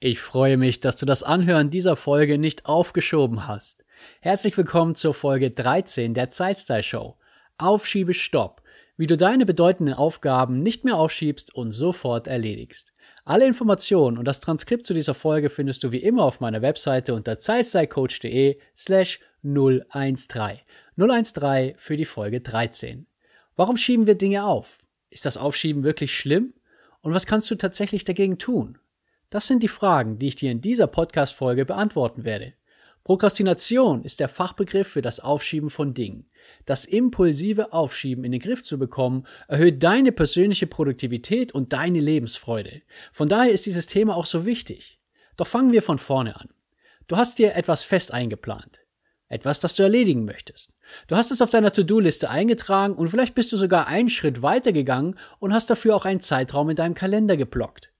Ich freue mich, dass du das Anhören dieser Folge nicht aufgeschoben hast. Herzlich willkommen zur Folge 13 der Zeitstyle Show. Aufschiebe Stopp. Wie du deine bedeutenden Aufgaben nicht mehr aufschiebst und sofort erledigst. Alle Informationen und das Transkript zu dieser Folge findest du wie immer auf meiner Webseite unter zeitstylecoach.de slash 013. 013 für die Folge 13. Warum schieben wir Dinge auf? Ist das Aufschieben wirklich schlimm? Und was kannst du tatsächlich dagegen tun? Das sind die Fragen, die ich dir in dieser Podcast-Folge beantworten werde. Prokrastination ist der Fachbegriff für das Aufschieben von Dingen. Das impulsive Aufschieben in den Griff zu bekommen, erhöht deine persönliche Produktivität und deine Lebensfreude. Von daher ist dieses Thema auch so wichtig. Doch fangen wir von vorne an. Du hast dir etwas fest eingeplant. Etwas, das du erledigen möchtest. Du hast es auf deiner To-Do-Liste eingetragen und vielleicht bist du sogar einen Schritt weiter gegangen und hast dafür auch einen Zeitraum in deinem Kalender geblockt.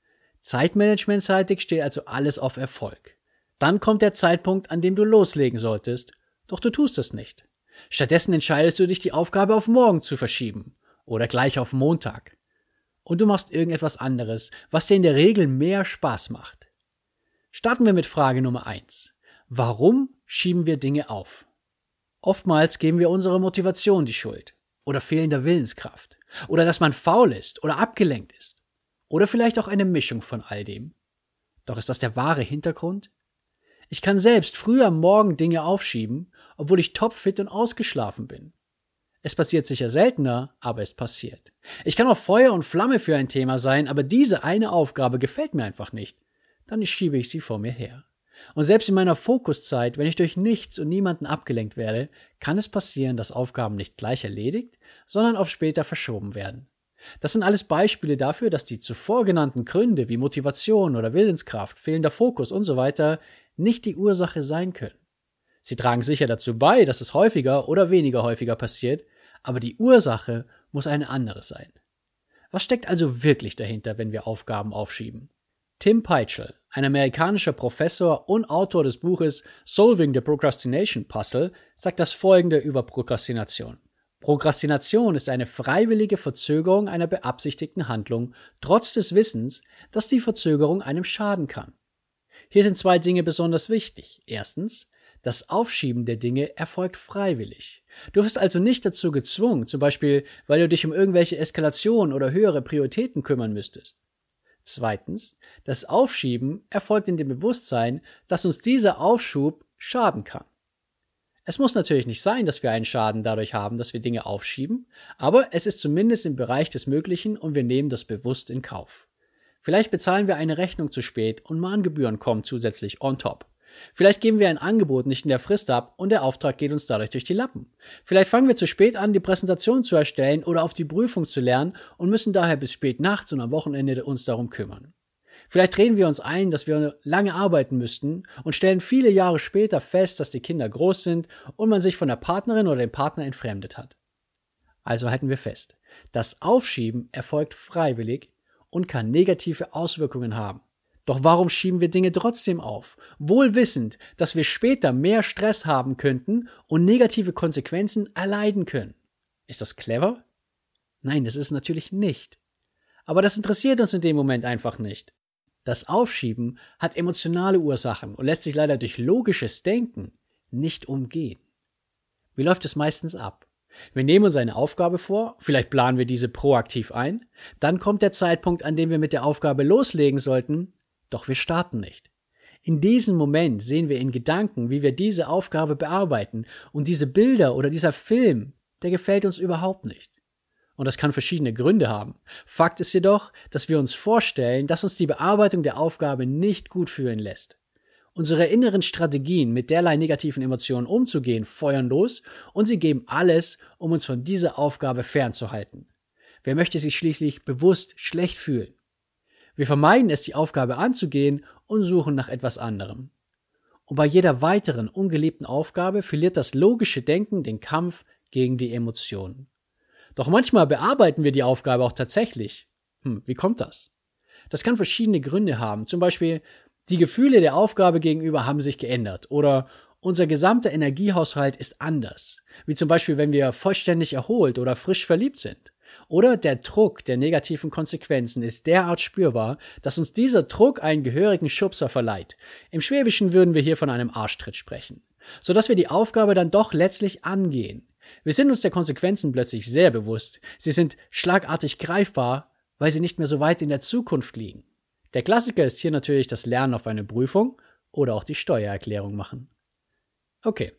Zeitmanagementseitig steht also alles auf Erfolg. Dann kommt der Zeitpunkt, an dem du loslegen solltest, doch du tust es nicht. Stattdessen entscheidest du dich, die Aufgabe auf morgen zu verschieben oder gleich auf Montag. Und du machst irgendetwas anderes, was dir in der Regel mehr Spaß macht. Starten wir mit Frage Nummer eins: Warum schieben wir Dinge auf? Oftmals geben wir unserer Motivation die Schuld oder fehlender Willenskraft oder dass man faul ist oder abgelenkt ist. Oder vielleicht auch eine Mischung von all dem. Doch ist das der wahre Hintergrund? Ich kann selbst früh am Morgen Dinge aufschieben, obwohl ich topfit und ausgeschlafen bin. Es passiert sicher seltener, aber es passiert. Ich kann auch Feuer und Flamme für ein Thema sein, aber diese eine Aufgabe gefällt mir einfach nicht. Dann schiebe ich sie vor mir her. Und selbst in meiner Fokuszeit, wenn ich durch nichts und niemanden abgelenkt werde, kann es passieren, dass Aufgaben nicht gleich erledigt, sondern auf später verschoben werden. Das sind alles Beispiele dafür, dass die zuvor genannten Gründe wie Motivation oder Willenskraft, fehlender Fokus und so weiter nicht die Ursache sein können. Sie tragen sicher dazu bei, dass es häufiger oder weniger häufiger passiert, aber die Ursache muss eine andere sein. Was steckt also wirklich dahinter, wenn wir Aufgaben aufschieben? Tim Peitschel, ein amerikanischer Professor und Autor des Buches Solving the Procrastination Puzzle, sagt das folgende über Prokrastination. Prokrastination ist eine freiwillige Verzögerung einer beabsichtigten Handlung, trotz des Wissens, dass die Verzögerung einem schaden kann. Hier sind zwei Dinge besonders wichtig. Erstens, das Aufschieben der Dinge erfolgt freiwillig. Du wirst also nicht dazu gezwungen, zum Beispiel, weil du dich um irgendwelche Eskalationen oder höhere Prioritäten kümmern müsstest. Zweitens, das Aufschieben erfolgt in dem Bewusstsein, dass uns dieser Aufschub schaden kann. Es muss natürlich nicht sein, dass wir einen Schaden dadurch haben, dass wir Dinge aufschieben, aber es ist zumindest im Bereich des Möglichen und wir nehmen das bewusst in Kauf. Vielleicht bezahlen wir eine Rechnung zu spät und Mahngebühren kommen zusätzlich on top. Vielleicht geben wir ein Angebot nicht in der Frist ab und der Auftrag geht uns dadurch durch die Lappen. Vielleicht fangen wir zu spät an, die Präsentation zu erstellen oder auf die Prüfung zu lernen und müssen daher bis spät nachts und am Wochenende uns darum kümmern. Vielleicht reden wir uns ein, dass wir lange arbeiten müssten und stellen viele Jahre später fest, dass die Kinder groß sind und man sich von der Partnerin oder dem Partner entfremdet hat. Also halten wir fest, das Aufschieben erfolgt freiwillig und kann negative Auswirkungen haben. Doch warum schieben wir Dinge trotzdem auf, wohl wissend, dass wir später mehr Stress haben könnten und negative Konsequenzen erleiden können? Ist das clever? Nein, das ist natürlich nicht. Aber das interessiert uns in dem Moment einfach nicht. Das Aufschieben hat emotionale Ursachen und lässt sich leider durch logisches Denken nicht umgehen. Wie läuft es meistens ab? Wir nehmen uns eine Aufgabe vor, vielleicht planen wir diese proaktiv ein, dann kommt der Zeitpunkt, an dem wir mit der Aufgabe loslegen sollten, doch wir starten nicht. In diesem Moment sehen wir in Gedanken, wie wir diese Aufgabe bearbeiten, und diese Bilder oder dieser Film, der gefällt uns überhaupt nicht. Und das kann verschiedene Gründe haben. Fakt ist jedoch, dass wir uns vorstellen, dass uns die Bearbeitung der Aufgabe nicht gut fühlen lässt. Unsere inneren Strategien, mit derlei negativen Emotionen umzugehen, feuern los und sie geben alles, um uns von dieser Aufgabe fernzuhalten. Wer möchte sich schließlich bewusst schlecht fühlen? Wir vermeiden es, die Aufgabe anzugehen und suchen nach etwas anderem. Und bei jeder weiteren ungeliebten Aufgabe verliert das logische Denken den Kampf gegen die Emotionen. Doch manchmal bearbeiten wir die Aufgabe auch tatsächlich. Hm, wie kommt das? Das kann verschiedene Gründe haben. Zum Beispiel, die Gefühle der Aufgabe gegenüber haben sich geändert oder unser gesamter Energiehaushalt ist anders. Wie zum Beispiel, wenn wir vollständig erholt oder frisch verliebt sind. Oder der Druck der negativen Konsequenzen ist derart spürbar, dass uns dieser Druck einen gehörigen Schubser verleiht. Im Schwäbischen würden wir hier von einem Arschtritt sprechen. Sodass wir die Aufgabe dann doch letztlich angehen. Wir sind uns der Konsequenzen plötzlich sehr bewusst. Sie sind schlagartig greifbar, weil sie nicht mehr so weit in der Zukunft liegen. Der Klassiker ist hier natürlich das Lernen auf eine Prüfung oder auch die Steuererklärung machen. Okay,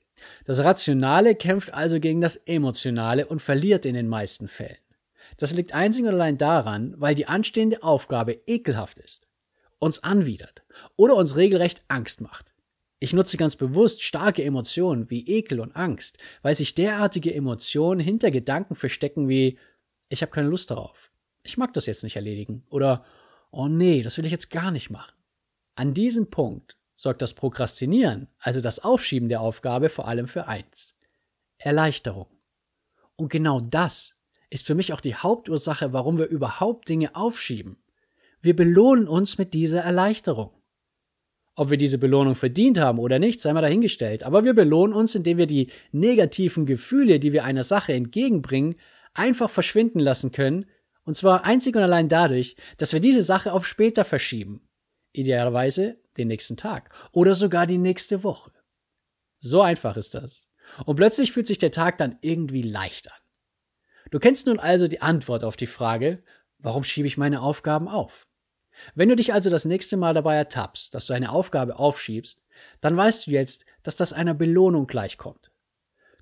das Rationale kämpft also gegen das Emotionale und verliert in den meisten Fällen. Das liegt einzig und allein daran, weil die anstehende Aufgabe ekelhaft ist, uns anwidert oder uns regelrecht Angst macht. Ich nutze ganz bewusst starke Emotionen wie Ekel und Angst, weil sich derartige Emotionen hinter Gedanken verstecken wie ich habe keine Lust darauf, ich mag das jetzt nicht erledigen oder oh nee, das will ich jetzt gar nicht machen. An diesem Punkt sorgt das Prokrastinieren, also das Aufschieben der Aufgabe vor allem für eins. Erleichterung. Und genau das ist für mich auch die Hauptursache, warum wir überhaupt Dinge aufschieben. Wir belohnen uns mit dieser Erleichterung. Ob wir diese Belohnung verdient haben oder nicht, sei mal dahingestellt, aber wir belohnen uns, indem wir die negativen Gefühle, die wir einer Sache entgegenbringen, einfach verschwinden lassen können, und zwar einzig und allein dadurch, dass wir diese Sache auf später verschieben. Idealerweise den nächsten Tag oder sogar die nächste Woche. So einfach ist das. Und plötzlich fühlt sich der Tag dann irgendwie leicht an. Du kennst nun also die Antwort auf die Frage, warum schiebe ich meine Aufgaben auf? Wenn du dich also das nächste Mal dabei ertappst, dass du eine Aufgabe aufschiebst, dann weißt du jetzt, dass das einer Belohnung gleichkommt.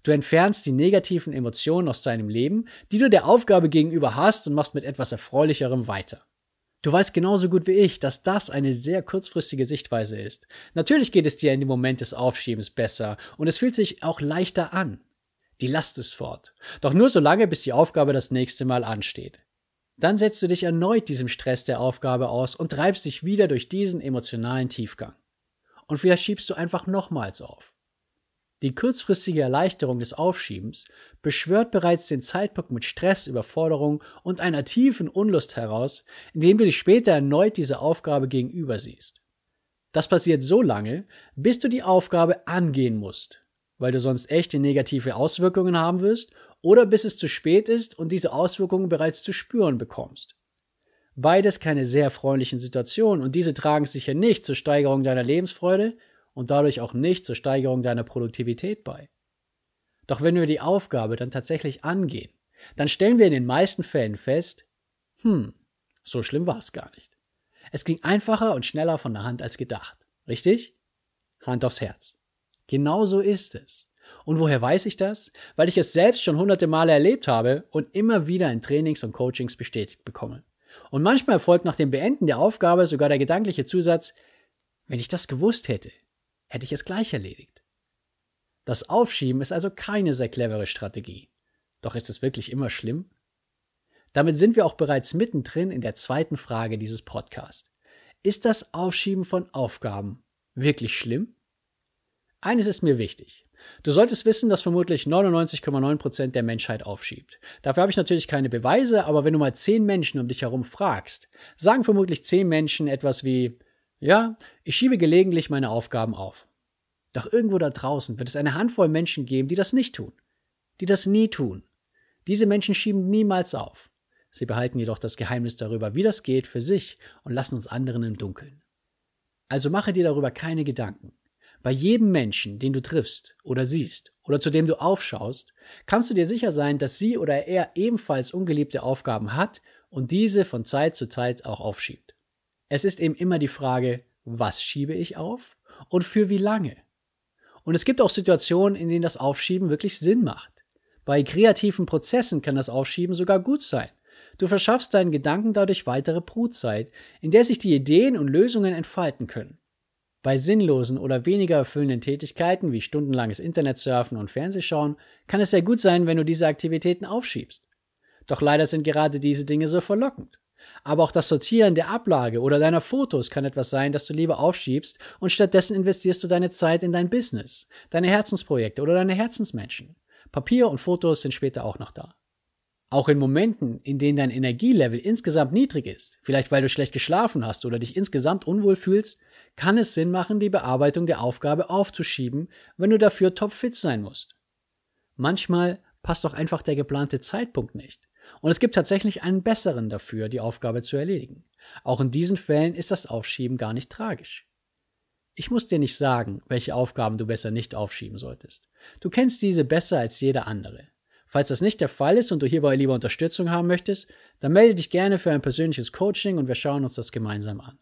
Du entfernst die negativen Emotionen aus deinem Leben, die du der Aufgabe gegenüber hast und machst mit etwas Erfreulicherem weiter. Du weißt genauso gut wie ich, dass das eine sehr kurzfristige Sichtweise ist. Natürlich geht es dir in dem Moment des Aufschiebens besser und es fühlt sich auch leichter an. Die Last ist fort. Doch nur so lange, bis die Aufgabe das nächste Mal ansteht. Dann setzt du dich erneut diesem Stress der Aufgabe aus und treibst dich wieder durch diesen emotionalen Tiefgang. Und vielleicht schiebst du einfach nochmals auf. Die kurzfristige Erleichterung des Aufschiebens beschwört bereits den Zeitpunkt mit Stress, Überforderung und einer tiefen Unlust heraus, indem du dich später erneut dieser Aufgabe gegenüber siehst. Das passiert so lange, bis du die Aufgabe angehen musst, weil du sonst echte negative Auswirkungen haben wirst oder bis es zu spät ist und diese Auswirkungen bereits zu spüren bekommst. Beides keine sehr freundlichen Situationen und diese tragen sicher nicht zur Steigerung deiner Lebensfreude und dadurch auch nicht zur Steigerung deiner Produktivität bei. Doch wenn wir die Aufgabe dann tatsächlich angehen, dann stellen wir in den meisten Fällen fest, hm, so schlimm war es gar nicht. Es ging einfacher und schneller von der Hand als gedacht. Richtig? Hand aufs Herz. Genau so ist es. Und woher weiß ich das? Weil ich es selbst schon hunderte Male erlebt habe und immer wieder in Trainings und Coachings bestätigt bekomme. Und manchmal erfolgt nach dem Beenden der Aufgabe sogar der gedankliche Zusatz, wenn ich das gewusst hätte, hätte ich es gleich erledigt. Das Aufschieben ist also keine sehr clevere Strategie. Doch ist es wirklich immer schlimm? Damit sind wir auch bereits mittendrin in der zweiten Frage dieses Podcasts. Ist das Aufschieben von Aufgaben wirklich schlimm? Eines ist mir wichtig. Du solltest wissen, dass vermutlich 99,9% der Menschheit aufschiebt. Dafür habe ich natürlich keine Beweise, aber wenn du mal 10 Menschen um dich herum fragst, sagen vermutlich 10 Menschen etwas wie, ja, ich schiebe gelegentlich meine Aufgaben auf. Doch irgendwo da draußen wird es eine Handvoll Menschen geben, die das nicht tun, die das nie tun. Diese Menschen schieben niemals auf. Sie behalten jedoch das Geheimnis darüber, wie das geht, für sich und lassen uns anderen im Dunkeln. Also mache dir darüber keine Gedanken. Bei jedem Menschen, den du triffst oder siehst oder zu dem du aufschaust, kannst du dir sicher sein, dass sie oder er ebenfalls ungeliebte Aufgaben hat und diese von Zeit zu Zeit auch aufschiebt. Es ist eben immer die Frage, was schiebe ich auf und für wie lange? Und es gibt auch Situationen, in denen das Aufschieben wirklich Sinn macht. Bei kreativen Prozessen kann das Aufschieben sogar gut sein. Du verschaffst deinen Gedanken dadurch weitere Brutzeit, in der sich die Ideen und Lösungen entfalten können. Bei sinnlosen oder weniger erfüllenden Tätigkeiten wie stundenlanges Internetsurfen und Fernsehschauen kann es sehr gut sein, wenn du diese Aktivitäten aufschiebst. Doch leider sind gerade diese Dinge so verlockend. Aber auch das Sortieren der Ablage oder deiner Fotos kann etwas sein, das du lieber aufschiebst und stattdessen investierst du deine Zeit in dein Business, deine Herzensprojekte oder deine Herzensmenschen. Papier und Fotos sind später auch noch da. Auch in Momenten, in denen dein Energielevel insgesamt niedrig ist, vielleicht weil du schlecht geschlafen hast oder dich insgesamt unwohl fühlst, kann es Sinn machen, die Bearbeitung der Aufgabe aufzuschieben, wenn du dafür topfit sein musst. Manchmal passt auch einfach der geplante Zeitpunkt nicht. Und es gibt tatsächlich einen besseren dafür, die Aufgabe zu erledigen. Auch in diesen Fällen ist das Aufschieben gar nicht tragisch. Ich muss dir nicht sagen, welche Aufgaben du besser nicht aufschieben solltest. Du kennst diese besser als jeder andere. Falls das nicht der Fall ist und du hierbei lieber Unterstützung haben möchtest, dann melde dich gerne für ein persönliches Coaching und wir schauen uns das gemeinsam an.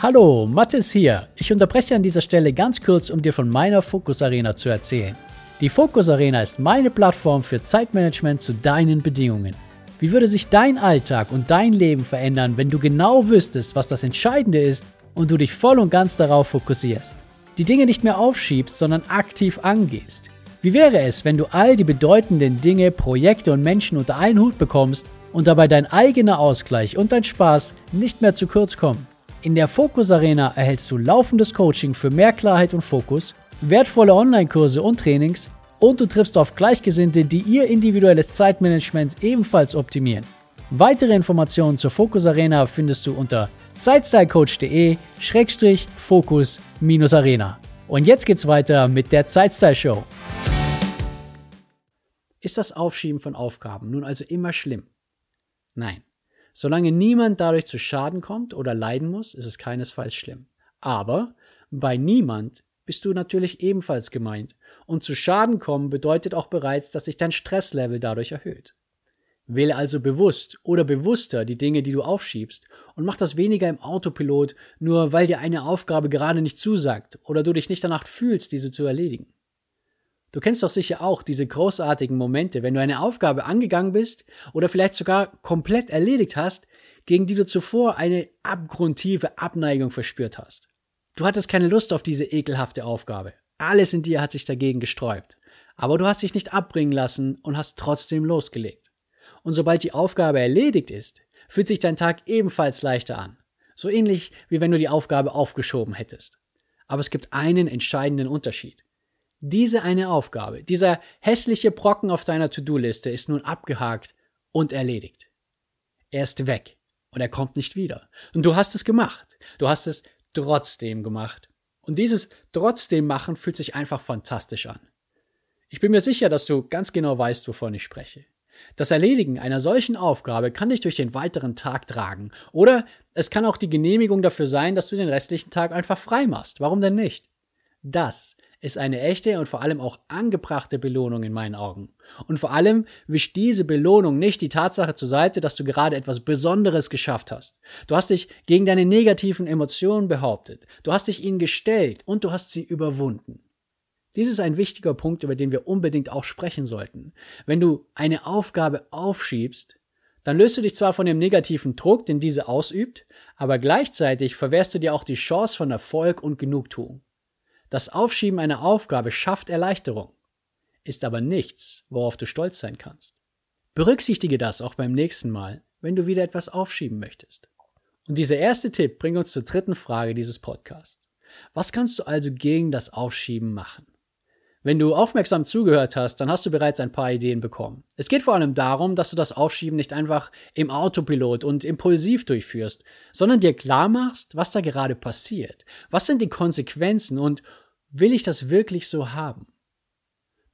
Hallo, Mathis hier. Ich unterbreche an dieser Stelle ganz kurz, um dir von meiner Fokus Arena zu erzählen. Die Fokus Arena ist meine Plattform für Zeitmanagement zu deinen Bedingungen. Wie würde sich dein Alltag und dein Leben verändern, wenn du genau wüsstest, was das Entscheidende ist und du dich voll und ganz darauf fokussierst? Die Dinge nicht mehr aufschiebst, sondern aktiv angehst. Wie wäre es, wenn du all die bedeutenden Dinge, Projekte und Menschen unter einen Hut bekommst und dabei dein eigener Ausgleich und dein Spaß nicht mehr zu kurz kommen? In der Fokus Arena erhältst du laufendes Coaching für mehr Klarheit und Fokus, wertvolle Online-Kurse und Trainings und du triffst auf Gleichgesinnte, die ihr individuelles Zeitmanagement ebenfalls optimieren. Weitere Informationen zur Focus Arena findest du unter zeitstylecoach.de-focus-arena. Und jetzt geht's weiter mit der Zeitstyle Show. Ist das Aufschieben von Aufgaben nun also immer schlimm? Nein. Solange niemand dadurch zu Schaden kommt oder leiden muss, ist es keinesfalls schlimm. Aber bei niemand bist du natürlich ebenfalls gemeint und zu Schaden kommen bedeutet auch bereits, dass sich dein Stresslevel dadurch erhöht. Wähle also bewusst oder bewusster die Dinge, die du aufschiebst und mach das weniger im Autopilot, nur weil dir eine Aufgabe gerade nicht zusagt oder du dich nicht danach fühlst, diese zu erledigen. Du kennst doch sicher auch diese großartigen Momente, wenn du eine Aufgabe angegangen bist oder vielleicht sogar komplett erledigt hast, gegen die du zuvor eine abgrundtiefe Abneigung verspürt hast. Du hattest keine Lust auf diese ekelhafte Aufgabe, alles in dir hat sich dagegen gesträubt. Aber du hast dich nicht abbringen lassen und hast trotzdem losgelegt. Und sobald die Aufgabe erledigt ist, fühlt sich dein Tag ebenfalls leichter an. So ähnlich wie wenn du die Aufgabe aufgeschoben hättest. Aber es gibt einen entscheidenden Unterschied. Diese eine Aufgabe, dieser hässliche Brocken auf deiner To-Do-Liste ist nun abgehakt und erledigt. Er ist weg und er kommt nicht wieder. Und du hast es gemacht. Du hast es trotzdem gemacht. Und dieses trotzdem machen fühlt sich einfach fantastisch an. Ich bin mir sicher, dass du ganz genau weißt, wovon ich spreche. Das Erledigen einer solchen Aufgabe kann dich durch den weiteren Tag tragen. Oder es kann auch die Genehmigung dafür sein, dass du den restlichen Tag einfach frei machst. Warum denn nicht? Das ist eine echte und vor allem auch angebrachte Belohnung in meinen Augen. Und vor allem wischt diese Belohnung nicht die Tatsache zur Seite, dass du gerade etwas Besonderes geschafft hast. Du hast dich gegen deine negativen Emotionen behauptet, du hast dich ihnen gestellt und du hast sie überwunden. Dies ist ein wichtiger Punkt, über den wir unbedingt auch sprechen sollten. Wenn du eine Aufgabe aufschiebst, dann löst du dich zwar von dem negativen Druck, den diese ausübt, aber gleichzeitig verwehrst du dir auch die Chance von Erfolg und Genugtuung. Das Aufschieben einer Aufgabe schafft Erleichterung, ist aber nichts, worauf du stolz sein kannst. Berücksichtige das auch beim nächsten Mal, wenn du wieder etwas aufschieben möchtest. Und dieser erste Tipp bringt uns zur dritten Frage dieses Podcasts. Was kannst du also gegen das Aufschieben machen? Wenn du aufmerksam zugehört hast, dann hast du bereits ein paar Ideen bekommen. Es geht vor allem darum, dass du das Aufschieben nicht einfach im Autopilot und impulsiv durchführst, sondern dir klar machst, was da gerade passiert. Was sind die Konsequenzen und will ich das wirklich so haben?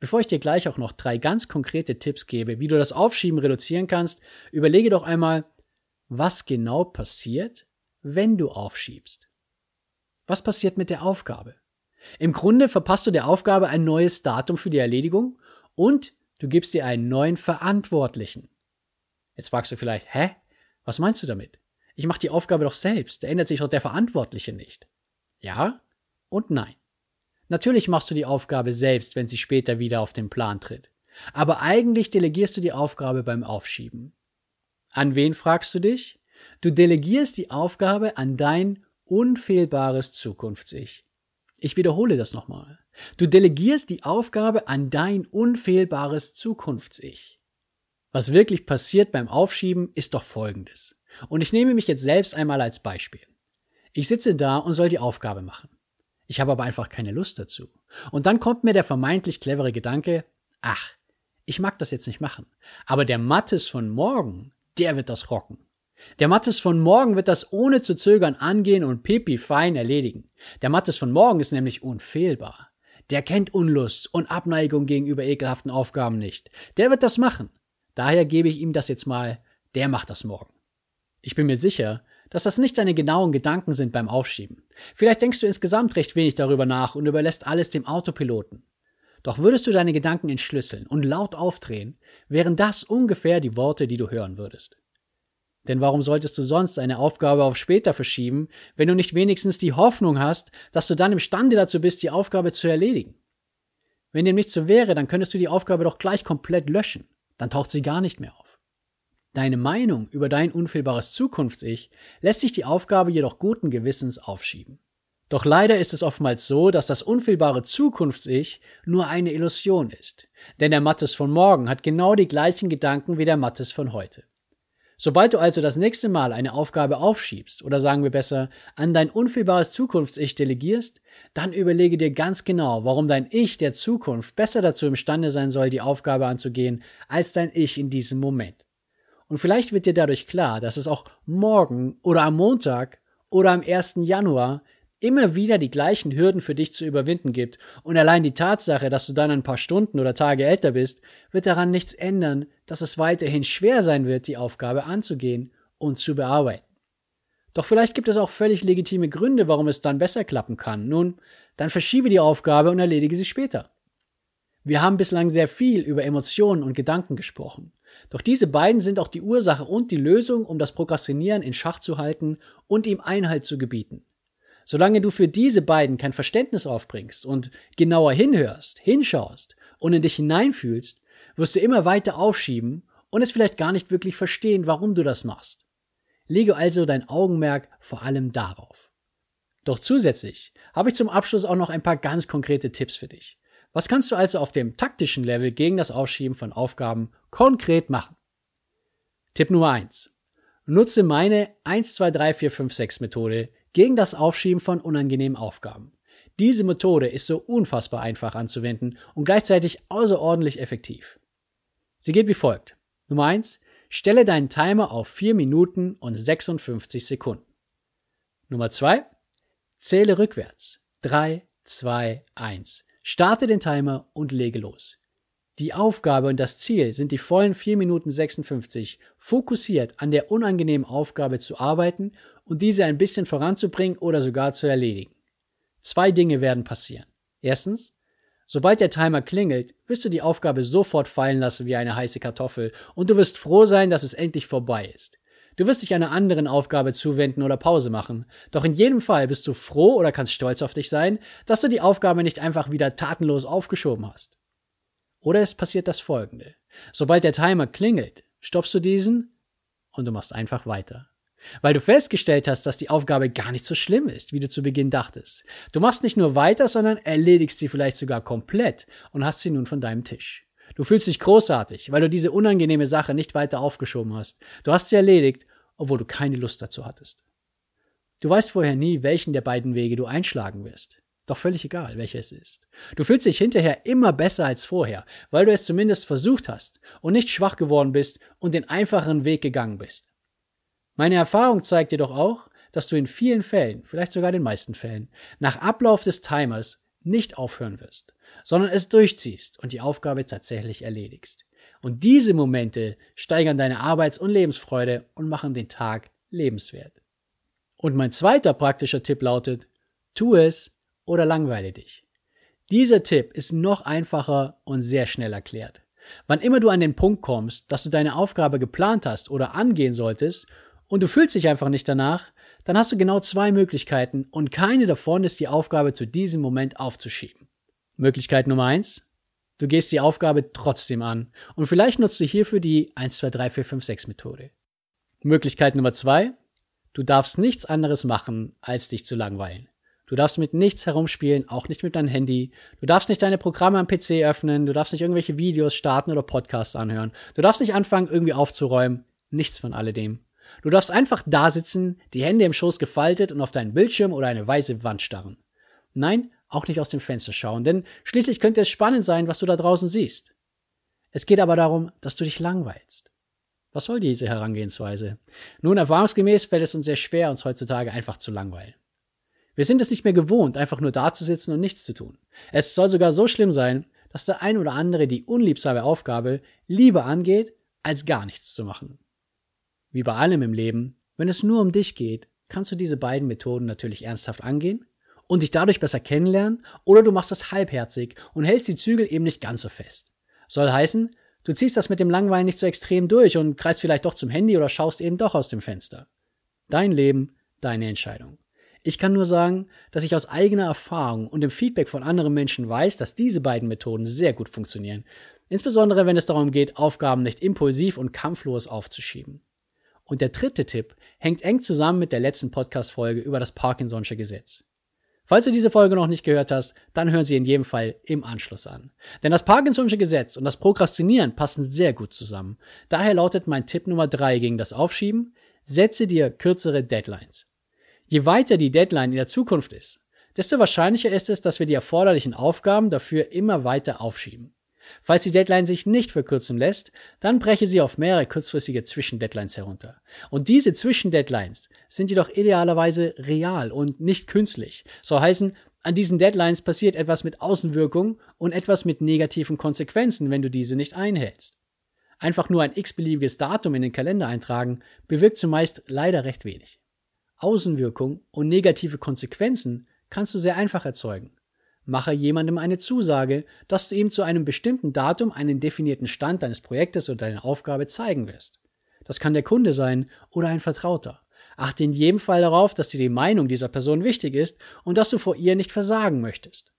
Bevor ich dir gleich auch noch drei ganz konkrete Tipps gebe, wie du das Aufschieben reduzieren kannst, überlege doch einmal, was genau passiert, wenn du aufschiebst. Was passiert mit der Aufgabe? Im Grunde verpasst du der Aufgabe ein neues Datum für die Erledigung und du gibst dir einen neuen Verantwortlichen. Jetzt fragst du vielleicht, hä? Was meinst du damit? Ich mache die Aufgabe doch selbst, da ändert sich doch der Verantwortliche nicht. Ja und nein. Natürlich machst du die Aufgabe selbst, wenn sie später wieder auf den Plan tritt. Aber eigentlich delegierst du die Aufgabe beim Aufschieben. An wen fragst du dich? Du delegierst die Aufgabe an dein unfehlbares Zukunfts-Ich. Ich wiederhole das nochmal. Du delegierst die Aufgabe an dein unfehlbares Zukunfts-Ich. Was wirklich passiert beim Aufschieben ist doch Folgendes. Und ich nehme mich jetzt selbst einmal als Beispiel. Ich sitze da und soll die Aufgabe machen. Ich habe aber einfach keine Lust dazu. Und dann kommt mir der vermeintlich clevere Gedanke, ach, ich mag das jetzt nicht machen. Aber der Mattes von morgen, der wird das rocken. Der Mattes von morgen wird das ohne zu zögern angehen und pipi fein erledigen. Der Mattes von morgen ist nämlich unfehlbar. Der kennt Unlust und Abneigung gegenüber ekelhaften Aufgaben nicht. Der wird das machen. Daher gebe ich ihm das jetzt mal, der macht das morgen. Ich bin mir sicher, dass das nicht deine genauen Gedanken sind beim Aufschieben. Vielleicht denkst du insgesamt recht wenig darüber nach und überlässt alles dem Autopiloten. Doch würdest du deine Gedanken entschlüsseln und laut aufdrehen, wären das ungefähr die Worte, die du hören würdest. Denn warum solltest du sonst eine Aufgabe auf später verschieben, wenn du nicht wenigstens die Hoffnung hast, dass du dann imstande dazu bist, die Aufgabe zu erledigen? Wenn dem nicht so wäre, dann könntest du die Aufgabe doch gleich komplett löschen. Dann taucht sie gar nicht mehr auf. Deine Meinung über dein unfehlbares Zukunfts-Ich lässt sich die Aufgabe jedoch guten Gewissens aufschieben. Doch leider ist es oftmals so, dass das unfehlbare Zukunfts-Ich nur eine Illusion ist. Denn der Mattes von morgen hat genau die gleichen Gedanken wie der Mattes von heute. Sobald du also das nächste Mal eine Aufgabe aufschiebst oder sagen wir besser an dein unfehlbares Zukunfts-Ich delegierst, dann überlege dir ganz genau, warum dein Ich der Zukunft besser dazu imstande sein soll, die Aufgabe anzugehen, als dein Ich in diesem Moment. Und vielleicht wird dir dadurch klar, dass es auch morgen oder am Montag oder am 1. Januar immer wieder die gleichen Hürden für dich zu überwinden gibt. Und allein die Tatsache, dass du dann ein paar Stunden oder Tage älter bist, wird daran nichts ändern, dass es weiterhin schwer sein wird, die Aufgabe anzugehen und zu bearbeiten. Doch vielleicht gibt es auch völlig legitime Gründe, warum es dann besser klappen kann. Nun, dann verschiebe die Aufgabe und erledige sie später. Wir haben bislang sehr viel über Emotionen und Gedanken gesprochen. Doch diese beiden sind auch die Ursache und die Lösung, um das Prokrastinieren in Schach zu halten und ihm Einhalt zu gebieten. Solange du für diese beiden kein Verständnis aufbringst und genauer hinhörst, hinschaust und in dich hineinfühlst, wirst du immer weiter aufschieben und es vielleicht gar nicht wirklich verstehen, warum du das machst. Lege also dein Augenmerk vor allem darauf. Doch zusätzlich habe ich zum Abschluss auch noch ein paar ganz konkrete Tipps für dich. Was kannst du also auf dem taktischen Level gegen das Aufschieben von Aufgaben konkret machen? Tipp Nummer eins: Nutze meine 1, 2, 3, 4, 5, 6 Methode gegen das Aufschieben von unangenehmen Aufgaben. Diese Methode ist so unfassbar einfach anzuwenden und gleichzeitig außerordentlich effektiv. Sie geht wie folgt. Nummer eins: Stelle deinen Timer auf 4 Minuten und 56 Sekunden. Nummer zwei: Zähle rückwärts. 3, 2, 1. Starte den Timer und lege los. Die Aufgabe und das Ziel sind die vollen 4 Minuten 56 fokussiert an der unangenehmen Aufgabe zu arbeiten und diese ein bisschen voranzubringen oder sogar zu erledigen. Zwei Dinge werden passieren. Erstens, sobald der Timer klingelt, wirst du die Aufgabe sofort fallen lassen wie eine heiße Kartoffel und du wirst froh sein, dass es endlich vorbei ist. Du wirst dich einer anderen Aufgabe zuwenden oder Pause machen. Doch in jedem Fall bist du froh oder kannst stolz auf dich sein, dass du die Aufgabe nicht einfach wieder tatenlos aufgeschoben hast. Oder es passiert das folgende. Sobald der Timer klingelt, stoppst du diesen und du machst einfach weiter. Weil du festgestellt hast, dass die Aufgabe gar nicht so schlimm ist, wie du zu Beginn dachtest. Du machst nicht nur weiter, sondern erledigst sie vielleicht sogar komplett und hast sie nun von deinem Tisch. Du fühlst dich großartig, weil du diese unangenehme Sache nicht weiter aufgeschoben hast. Du hast sie erledigt, obwohl du keine Lust dazu hattest. Du weißt vorher nie, welchen der beiden Wege du einschlagen wirst. Doch völlig egal, welcher es ist. Du fühlst dich hinterher immer besser als vorher, weil du es zumindest versucht hast und nicht schwach geworden bist und den einfacheren Weg gegangen bist. Meine Erfahrung zeigt jedoch auch, dass du in vielen Fällen, vielleicht sogar den meisten Fällen, nach Ablauf des Timers nicht aufhören wirst, sondern es durchziehst und die Aufgabe tatsächlich erledigst. Und diese Momente steigern deine Arbeits- und Lebensfreude und machen den Tag lebenswert. Und mein zweiter praktischer Tipp lautet, tu es oder langweile dich. Dieser Tipp ist noch einfacher und sehr schnell erklärt. Wann immer du an den Punkt kommst, dass du deine Aufgabe geplant hast oder angehen solltest und du fühlst dich einfach nicht danach, dann hast du genau zwei Möglichkeiten und keine davon ist die Aufgabe zu diesem Moment aufzuschieben. Möglichkeit Nummer eins. Du gehst die Aufgabe trotzdem an und vielleicht nutzt du hierfür die 1, 2, 3, 4, 5, 6 Methode. Möglichkeit Nummer zwei. Du darfst nichts anderes machen, als dich zu langweilen. Du darfst mit nichts herumspielen, auch nicht mit deinem Handy. Du darfst nicht deine Programme am PC öffnen. Du darfst nicht irgendwelche Videos starten oder Podcasts anhören. Du darfst nicht anfangen, irgendwie aufzuräumen. Nichts von alledem. Du darfst einfach da sitzen, die Hände im Schoß gefaltet und auf deinen Bildschirm oder eine weiße Wand starren. Nein, auch nicht aus dem Fenster schauen, denn schließlich könnte es spannend sein, was du da draußen siehst. Es geht aber darum, dass du dich langweilst. Was soll diese Herangehensweise? Nun, erfahrungsgemäß fällt es uns sehr schwer, uns heutzutage einfach zu langweilen. Wir sind es nicht mehr gewohnt, einfach nur dazusitzen und nichts zu tun. Es soll sogar so schlimm sein, dass der ein oder andere die unliebsame Aufgabe lieber angeht, als gar nichts zu machen. Wie bei allem im Leben, wenn es nur um dich geht, kannst du diese beiden Methoden natürlich ernsthaft angehen und dich dadurch besser kennenlernen, oder du machst das halbherzig und hältst die Zügel eben nicht ganz so fest. Soll heißen, du ziehst das mit dem Langweilen nicht so extrem durch und greifst vielleicht doch zum Handy oder schaust eben doch aus dem Fenster. Dein Leben, deine Entscheidung. Ich kann nur sagen, dass ich aus eigener Erfahrung und dem Feedback von anderen Menschen weiß, dass diese beiden Methoden sehr gut funktionieren. Insbesondere wenn es darum geht, Aufgaben nicht impulsiv und kampflos aufzuschieben. Und der dritte Tipp hängt eng zusammen mit der letzten Podcast-Folge über das Parkinson'sche Gesetz. Falls du diese Folge noch nicht gehört hast, dann hören sie in jedem Fall im Anschluss an. Denn das Parkinson'sche Gesetz und das Prokrastinieren passen sehr gut zusammen. Daher lautet mein Tipp Nummer drei gegen das Aufschieben, setze dir kürzere Deadlines. Je weiter die Deadline in der Zukunft ist, desto wahrscheinlicher ist es, dass wir die erforderlichen Aufgaben dafür immer weiter aufschieben. Falls die Deadline sich nicht verkürzen lässt, dann breche sie auf mehrere kurzfristige Zwischendeadlines herunter. Und diese Zwischendeadlines sind jedoch idealerweise real und nicht künstlich. So heißen, an diesen Deadlines passiert etwas mit Außenwirkung und etwas mit negativen Konsequenzen, wenn du diese nicht einhältst. Einfach nur ein x-beliebiges Datum in den Kalender eintragen bewirkt zumeist leider recht wenig. Außenwirkung und negative Konsequenzen kannst du sehr einfach erzeugen. Mache jemandem eine Zusage, dass du ihm zu einem bestimmten Datum einen definierten Stand deines Projektes oder deiner Aufgabe zeigen wirst. Das kann der Kunde sein oder ein Vertrauter. Achte in jedem Fall darauf, dass dir die Meinung dieser Person wichtig ist und dass du vor ihr nicht versagen möchtest.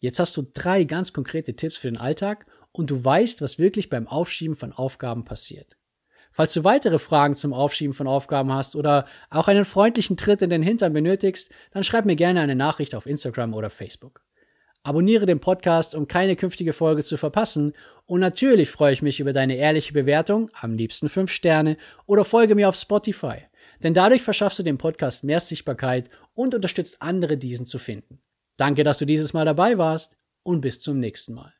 Jetzt hast du drei ganz konkrete Tipps für den Alltag und du weißt, was wirklich beim Aufschieben von Aufgaben passiert. Falls du weitere Fragen zum Aufschieben von Aufgaben hast oder auch einen freundlichen Tritt in den Hintern benötigst, dann schreib mir gerne eine Nachricht auf Instagram oder Facebook. Abonniere den Podcast, um keine künftige Folge zu verpassen. Und natürlich freue ich mich über deine ehrliche Bewertung, am liebsten 5 Sterne, oder folge mir auf Spotify. Denn dadurch verschaffst du dem Podcast mehr Sichtbarkeit und unterstützt andere, diesen zu finden. Danke, dass du dieses Mal dabei warst und bis zum nächsten Mal.